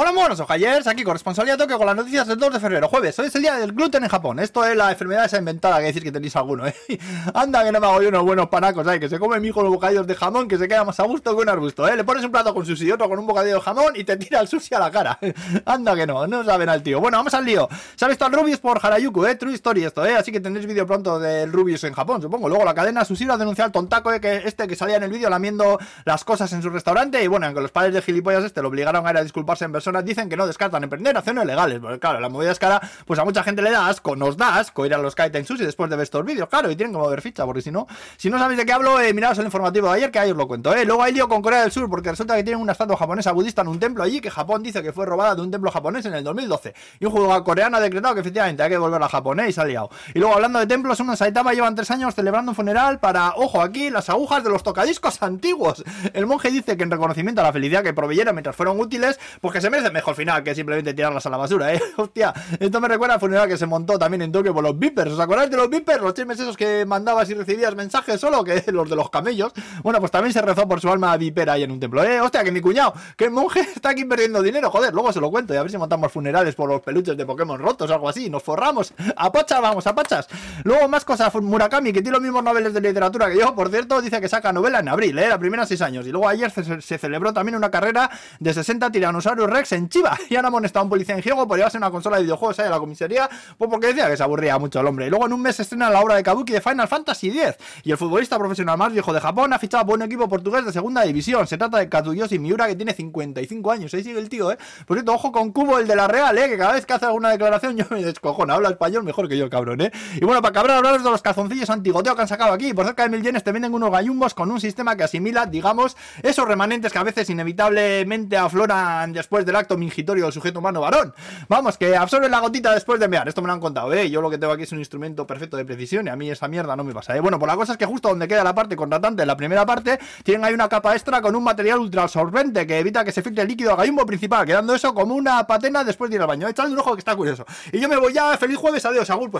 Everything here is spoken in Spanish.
Hola monos, ojayers, aquí corresponsalía Tokio con las noticias del 2 de febrero, jueves. Hoy es el día del gluten en Japón. Esto es la enfermedad esa inventada, que decir que tenéis alguno, ¿eh? Anda que no me hago yo unos buenos panacos, ¿eh? Que se come mi hijo los bocadillos de jamón, que se queda más a gusto que un arbusto, ¿eh? Le pones un plato con sushi y otro con un bocadillo de jamón y te tira el sushi a la cara. Anda que no, no saben al tío. Bueno, vamos al lío. Se ha visto al Rubius por Harajuku, ¿eh? True story esto, ¿eh? Así que tendréis vídeo pronto del Rubius en Japón, supongo. Luego la cadena Sushi ha denunciado al tontaco, ¿eh? Que este que salía en el vídeo lamiendo las cosas en su restaurante y bueno, aunque los padres de gilipollas este lo obligaron a ir a disculparse en dicen que no descartan emprender acciones legales. Porque claro, la movida es cara, pues a mucha gente le da asco, nos da asco ir a los Kaiten Sushi después de ver estos vídeos, claro, y tienen que mover ficha, porque si no, si no sabéis de qué hablo, eh, el informativo de ayer, que ahí os lo cuento, eh. Luego hay lío con Corea del Sur, porque resulta que tienen una estatua japonesa budista en un templo allí, que Japón dice que fue robada de un templo japonés en el 2012. Y un jugador coreano ha decretado que efectivamente hay que volver a Japón, eh, y ha liado. Y luego hablando de templos, unos Saitama llevan tres años celebrando un funeral para, ojo aquí, las agujas de los tocadiscos antiguos. El monje dice que en reconocimiento a la felicidad que proveyera mientras fueron útiles, pues que se merece mejor final que simplemente tirarlas a la basura, eh. Hostia, esto me recuerda al funeral que se montó también en Tokio por los Vipers. ¿Os acordáis de los Vipers? Los chismes esos que mandabas y recibías mensajes solo, que los de los camellos. Bueno, pues también se rezó por su alma vipera ahí en un templo, eh. Hostia, que mi cuñado, que monje está aquí perdiendo dinero, joder, luego se lo cuento y a ver si montamos funerales por los peluches de Pokémon rotos o algo así. Nos forramos. A pachas, vamos, a pachas. Luego más cosas, Murakami, que tiene los mismos noveles de literatura que yo, por cierto, dice que saca novela en abril, eh, la primera seis años. Y luego ayer se, se celebró también una carrera de 60 tiranosaurios Rex en Chiva. Y han amonestado a un policía en Giego por llevarse una consola de videojuegos ahí a la comisaría, pues porque decía que se aburría mucho el hombre. Y luego en un mes se estrena la obra de Kabuki de Final Fantasy X. Y el futbolista profesional más viejo de Japón ha fichado por un equipo portugués de segunda división. Se trata de Katsuyoshi Miura, que tiene 55 años. Ahí sigue el tío, eh. Por cierto, ojo con Cubo, el de la Real, eh, que cada vez que hace alguna declaración yo me descojono. Habla español mejor que yo, cabrón, eh. Y bueno, para cabrar, hablaros de los calzoncillos antigoteo que han sacado aquí. Por cerca de mil yenes te venden unos gallumbos con un sistema que asimila, digamos, esos remanentes que a veces inevitablemente afloran después del acto mingitorio del sujeto humano varón. Vamos, que absorben la gotita después de mear. Esto me lo han contado, ¿eh? Yo lo que tengo aquí es un instrumento perfecto de precisión y a mí esa mierda no me pasa, ¿eh? Bueno, pues la cosa es que justo donde queda la parte contratante, la primera parte, tienen ahí una capa extra con un material ultra absorbente que evita que se filtre el líquido al gallumbo principal, quedando eso como una patena después de ir al baño. Echadle un ojo que está curioso. Y yo me voy ya, feliz jueves, adiós, agur, pues.